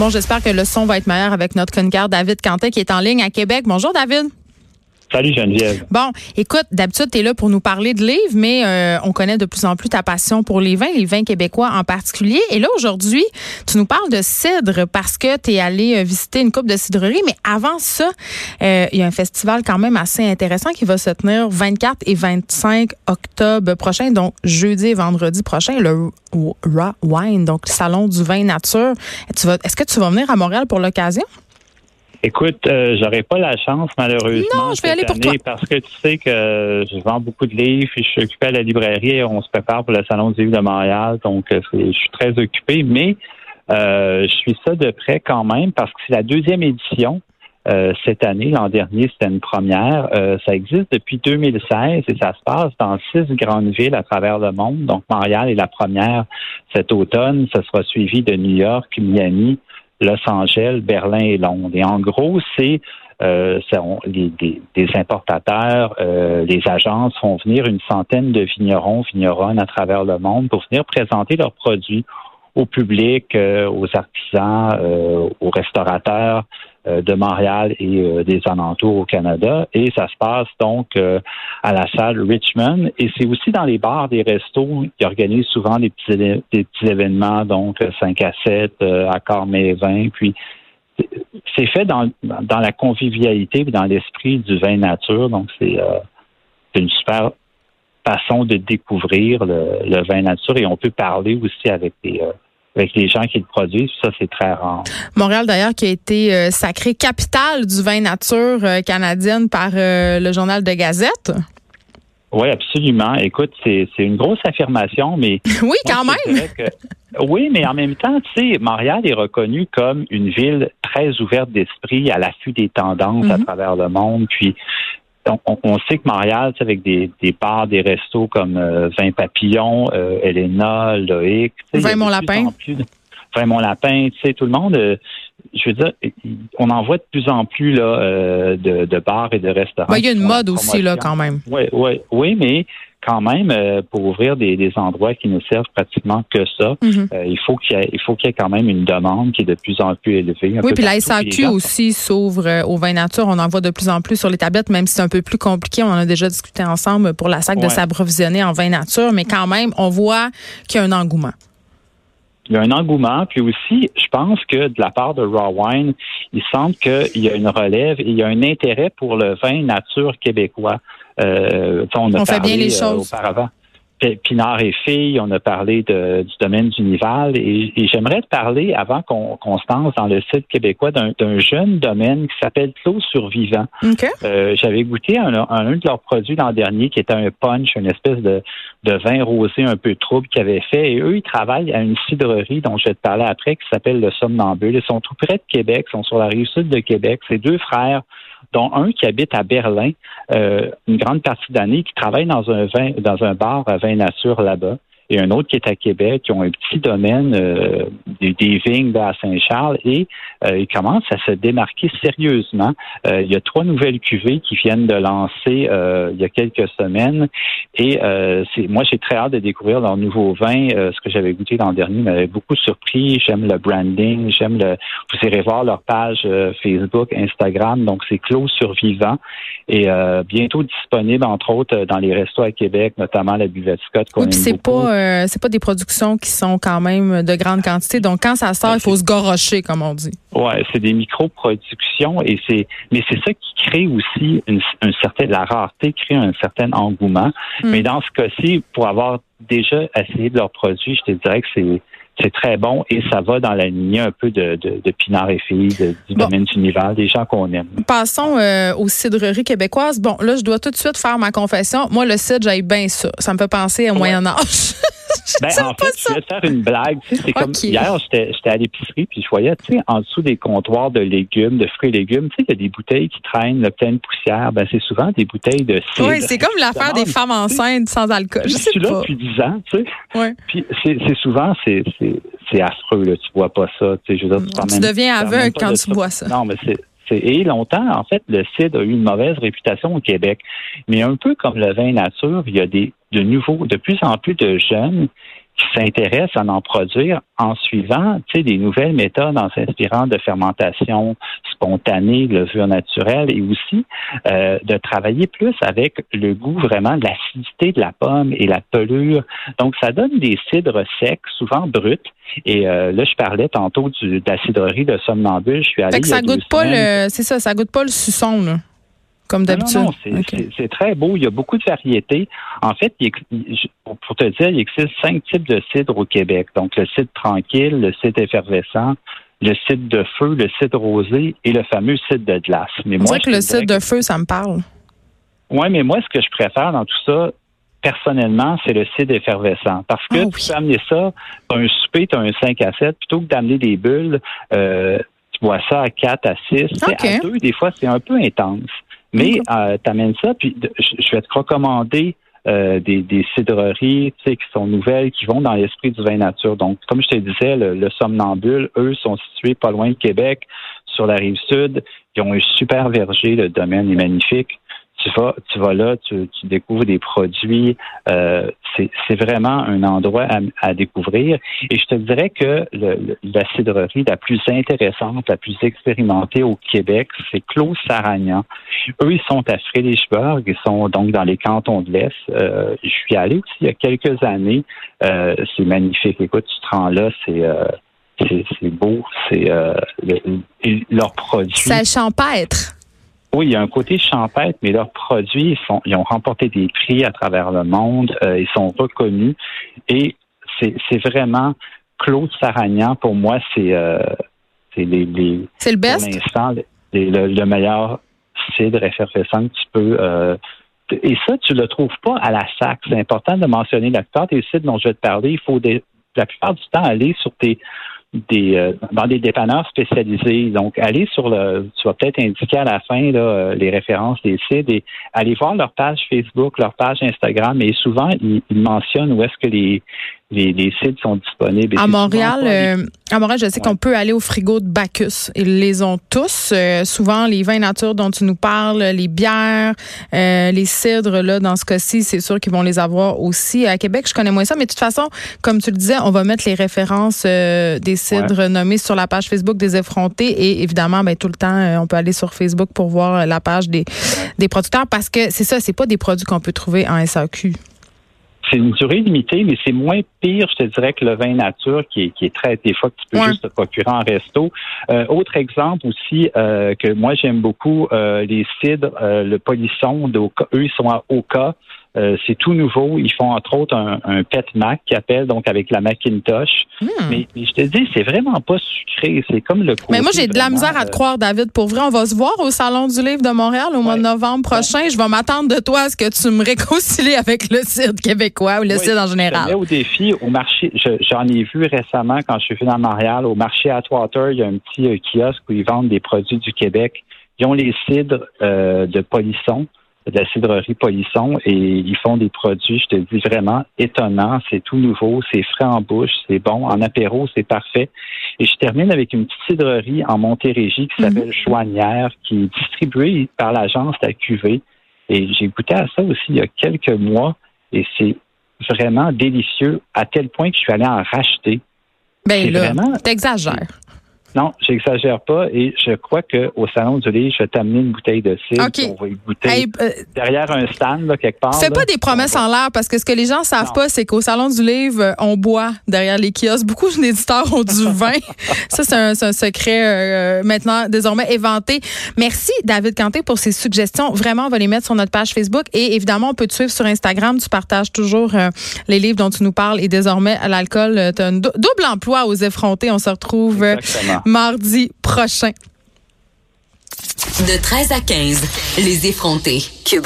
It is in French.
Bon, j'espère que le son va être meilleur avec notre chroniqueur David Cantet qui est en ligne à Québec. Bonjour David. Salut Geneviève. Bon, écoute, d'habitude, tu es là pour nous parler de livres, mais euh, on connaît de plus en plus ta passion pour les vins, les vins québécois en particulier. Et là, aujourd'hui, tu nous parles de cidre parce que tu es allé euh, visiter une coupe de cidrerie. Mais avant ça, euh, il y a un festival quand même assez intéressant qui va se tenir 24 et 25 octobre prochain, donc jeudi et vendredi prochain, le Raw Wine, donc le Salon du vin nature. Est-ce que tu vas venir à Montréal pour l'occasion? Écoute, euh, j'aurais pas la chance malheureusement non, je vais aller pour toi. parce que tu sais que je vends beaucoup de livres et je suis occupé à la librairie et on se prépare pour le salon du livre de Montréal, donc euh, je suis très occupé, mais euh, je suis ça de près quand même parce que c'est la deuxième édition. Euh, cette année, l'an dernier, c'était une première. ça existe depuis 2016 et ça se passe dans six grandes villes à travers le monde. Donc, Montréal est la première cet automne. Ça sera suivi de New York, Miami, Los Angeles, Berlin et Londres. Et en gros, c'est euh, des, des, importateurs, euh, les agences font venir une centaine de vignerons, vigneronnes à travers le monde pour venir présenter leurs produits au public, euh, aux artisans, euh, aux restaurateurs de Montréal et des alentours au Canada. Et ça se passe donc à la salle Richmond. Et c'est aussi dans les bars, des restos qui organisent souvent des petits, des petits événements, donc 5 à 7, accords mai 20. Puis c'est fait dans, dans la convivialité et dans l'esprit du vin nature. Donc c'est une super façon de découvrir le, vin nature et on peut parler aussi avec euh, avec les gens qui le produisent. Ça, c'est très rare. Montréal, d'ailleurs, qui a été euh, sacrée capitale du vin nature euh, canadienne par le journal de Gazette. Oui, absolument. Écoute, c'est une grosse affirmation, mais... oui, quand même. oui, mais en même temps, tu sais, Montréal est reconnu comme une ville très ouverte d'esprit, à l'affût des tendances à mhm. travers le monde. Puis, on, sait que Montréal, avec des, des bars, des restos comme euh, Vin Papillon, euh, Elena, Loïc. Vin Mon Lapin. Vin Mon Lapin, tu sais, tout le monde, euh, je veux dire, on en voit de plus en plus là, euh, de, de, bars et de restaurants. Il y a une mode aussi, là, quand même. Oui, oui, oui, mais quand même, euh, pour ouvrir des, des, endroits qui ne servent pratiquement que ça, mhm. euh, il faut qu'il y, ait, il faut qu'il y ait quand même une demande qui est de plus en plus élevée. Oui, puis la SAQ aussi s'ouvre euh, au vin nature. On en voit de plus en plus sur les tablettes, même si c'est un peu plus compliqué. On en a déjà discuté ensemble pour la SAC de s'approvisionner en vin nature, mais quand même, on voit qu'il y a un engouement. Il y a un engouement, puis aussi, je pense que de la part de Raw Wine, il semble qu'il y a une relève et il y a un intérêt pour le vin nature québécois. Euh, on, a fait bien les euh, choses. auparavant. Pinard et Filles, on a parlé de, du domaine du Nival et, j'aimerais te parler, avant qu'on se lance dans le site québécois, d'un jeune domaine qui s'appelle Clos Survivant. Euh, j'avais goûté un, un, de leurs produits l'an dernier qui était un punch, une espèce de, de vin rosé un peu trouble qu'ils avaient fait. Et eux, ils travaillent à une cidrerie dont je vais te parler après qui s'appelle le Somnambule. Ils sont tout près de Québec, ils sont sur la rive sud de Québec. C'est deux frères dont un qui habite à Berlin euh, une grande partie d'année, qui travaille dans un vin, dans un bar à vin nature là-bas et un autre qui est à Québec, qui ont un petit domaine euh, des, vignes à Saint-Charles et euh, ils commencent à se démarquer sérieusement. Euh, il y a trois nouvelles cuvées qui viennent de lancer il y a quelques semaines et c'est moi j'ai très hâte de découvrir leur nouveau vin. ce que j'avais goûté l'an dernier m'avait beaucoup surpris. J'aime le branding, j'aime le. Vous irez voir leur page Facebook, Instagram. Donc c'est Clos Survivant et bientôt disponible entre autres dans les restos à Québec, notamment la Buvette Scott qu'on aime beaucoup. Euh, c'est pas des productions qui sont quand même de grande quantité. Donc, quand ça sort, il faut se gorocher, comme on dit. Ouais, c'est des micro-productions et c'est, mais c'est ça qui crée aussi une, certain, la rareté crée un certain engouement. Hmm. Mais dans ce cas-ci, pour avoir déjà essayé de leurs produits, je te dirais que c'est, c'est très bon et ça va dans la lignée un peu de, de, Pinard et Filles, du domaine du Nival, des gens qu'on aime. Passons euh, aux cidreries québécoises. Bon, là, je dois tout de suite faire ma confession. Moi, le cidre, j'aille bien ça. Ça me fait penser au Moyen Âge. ben, en fait, je vais te faire une blague. Tu sais, c'est comme hier, j'étais à l'épicerie, puis je voyais, tu sais, en dessous des comptoirs de légumes, de fruits et légumes, tu sais, il y a des bouteilles qui traînent le pleine poussière. Ben, c'est souvent des bouteilles de cidre. Oui, c'est comme l'affaire des femmes enceintes sans alcool. Je suis là depuis 10 ans, tu sais. Ouais. Puis c'est souvent, c'est affreux, là. Tu vois pas ça. Tu, sais, je veux dire, tu, tu deviens aveugle quand tu bois ça. Non, mais c'est et longtemps, en fait, le cidre a eu une mauvaise réputation au Québec. Mais un peu comme le vin nature, il y a des de nouveaux, de plus en plus de jeunes qui s'intéressent à en produire en suivant des nouvelles méthodes, en s'inspirant de fermentation spontanée, levure naturelle et aussi euh, de travailler plus avec le goût vraiment de l'acidité de la pomme et la pelure. Donc, ça donne des cidres secs, souvent bruts. Et euh, là, je parlais tantôt du, de la cidrerie de Somnambule. Je suis allé. Fait que ça goûte pas le, c'est ça, ça goûte pas le suçon, là comme d'habitude. Non, non, c'est très beau. Il y a beaucoup de variétés. En fait, pour te dire, il existe cinq types de cidre au Québec. Donc, le cidre tranquille, le cidre effervescent, le cidre de feu, le cidre rosé et le fameux cidre de glace. Mais moi, que le cidre de feu, ça me parle. Oui, mais moi, ce que je préfère dans tout ça, personnellement, c'est le cidre effervescent. Parce que ah tu peux amener ça, tu un souper, tu as un 5 à 7, plutôt que d'amener des bulles, euh, tu bois ça à 4 à 6. À 2, des fois, c'est un peu intense. Mais euh, tu amènes ça, puis je vais te recommander euh, des, des cidreries qui sont nouvelles, qui vont dans l'esprit du vin nature. Donc, comme je te disais, le, Somnambule, eux, sont situés pas loin de Québec, sur la rive sud. Ils ont un super verger, le domaine est magnifique tu vas, tu vas là, tu, découvres des produits. Euh, c'est vraiment un endroit à, découvrir. Et je te dirais que le, la cidrerie la plus intéressante, la plus expérimentée au Québec, c'est Clos Saragnan. Eux, ils sont à Frédérichburg, ils sont donc dans les cantons de l'Est. Euh, je suis allé aussi il y a quelques années. Euh, c'est magnifique. Écoute, tu te rends là, c'est c'est beau, c'est leurs produits. Ça champêtre. Oui, il y a un côté champêtre, mais leurs produits, ils, sont, ils ont remporté des prix à travers le monde, euh, ils sont reconnus et c'est vraiment Claude Saragnan, pour moi, c'est euh, les, les le best? Pour l'instant, le, meilleur cidre effervescent que tu peux. Euh, et ça, tu le trouves pas à la SAC. C'est important de mentionner la plupart des cidres dont je vais te parler. Il faut des, la plupart du temps aller sur tes des euh, dans des dépanneurs spécialisés. Donc, allez sur le, tu vas peut-être indiquer à la fin là, euh, les références des sites et allez voir leur page Facebook, leur page Instagram. Et souvent, ils, ils mentionnent où est-ce que les les, sites sont disponibles. À Montréal, euh, à Montréal, je sais qu'on peut aller au frigo de Bacchus. Ils les ont tous. Euh, souvent, les vins nature dont tu nous parles, les bières, euh, les cidres, là, dans ce cas-ci, c'est sûr qu'ils vont les avoir aussi. À Québec, je connais moins ça, mais de toute façon, comme tu le disais, on va mettre les références des cidres nommés sur la page Facebook des effrontés et évidemment, ben, tout le temps, on peut aller sur Facebook pour voir la page des, des producteurs parce que c'est ça, c'est pas des produits qu'on peut trouver en SAQ c'est une durée limitée, mais c'est moins pire, je te dirais, que le vin nature qui est, qui est très, des fois, que tu peux juste te procurer en resto. Euh, autre exemple aussi euh, que moi j'aime beaucoup, euh, les cidres, le polisson, eux, ils sont à Oka. Euh, c'est tout nouveau. Ils font entre autres un, un pet Mac qui appelle donc avec la Macintosh. Hmm. Mais, je te dis, c'est vraiment pas sucré. C'est comme le. Mais moi, j'ai de la misère à te euh, croire, David. Pour vrai, on va se voir au Salon du Livre de Montréal au mois de novembre prochain. Je vais m'attendre de toi à ce que tu me réconcilies avec le cidre québécois ou le cidre en général. au défi, au marché, j'en ai vu récemment quand je suis venu à Montréal, au marché Atwater, il y a un petit euh, kiosque où ils vendent des produits du Québec. Ils ont les cidres de polisson de la cidrerie Polisson et ils font des produits, je te dis vraiment étonnants. C'est tout nouveau, c'est frais en bouche, c'est bon. En apéro, c'est parfait. Et je termine avec une petite cidrerie en Montérégie qui s'appelle mhm. Chouanière, qui est distribuée par l'agence La Cuvée. Et j'ai goûté à ça aussi il y a quelques mois et c'est vraiment délicieux à tel point que je suis allé en racheter. Ben là, t'exagères. Non, j'exagère pas et je crois qu'au Salon du Livre, je vais t'amener une bouteille de cidre. On va y goûter euh, derrière un stand, là, quelque part. Fais pas des promesses en l'air parce que ce que les gens savent pas, c'est qu'au Salon du Livre, on boit derrière les kiosques. Beaucoup d'éditeurs ont du vin. Ça, c'est un, un, secret euh, maintenant désormais éventé. Merci, David Canté, pour ces suggestions. Vraiment, on va les mettre sur notre page Facebook et évidemment, on peut te suivre sur Instagram. Tu partages toujours euh, les livres dont tu nous parles et désormais, à l'alcool, tu as un double emploi aux effrontés. On se retrouve mardi prochain. De 13 à 15, les effrontés. Cube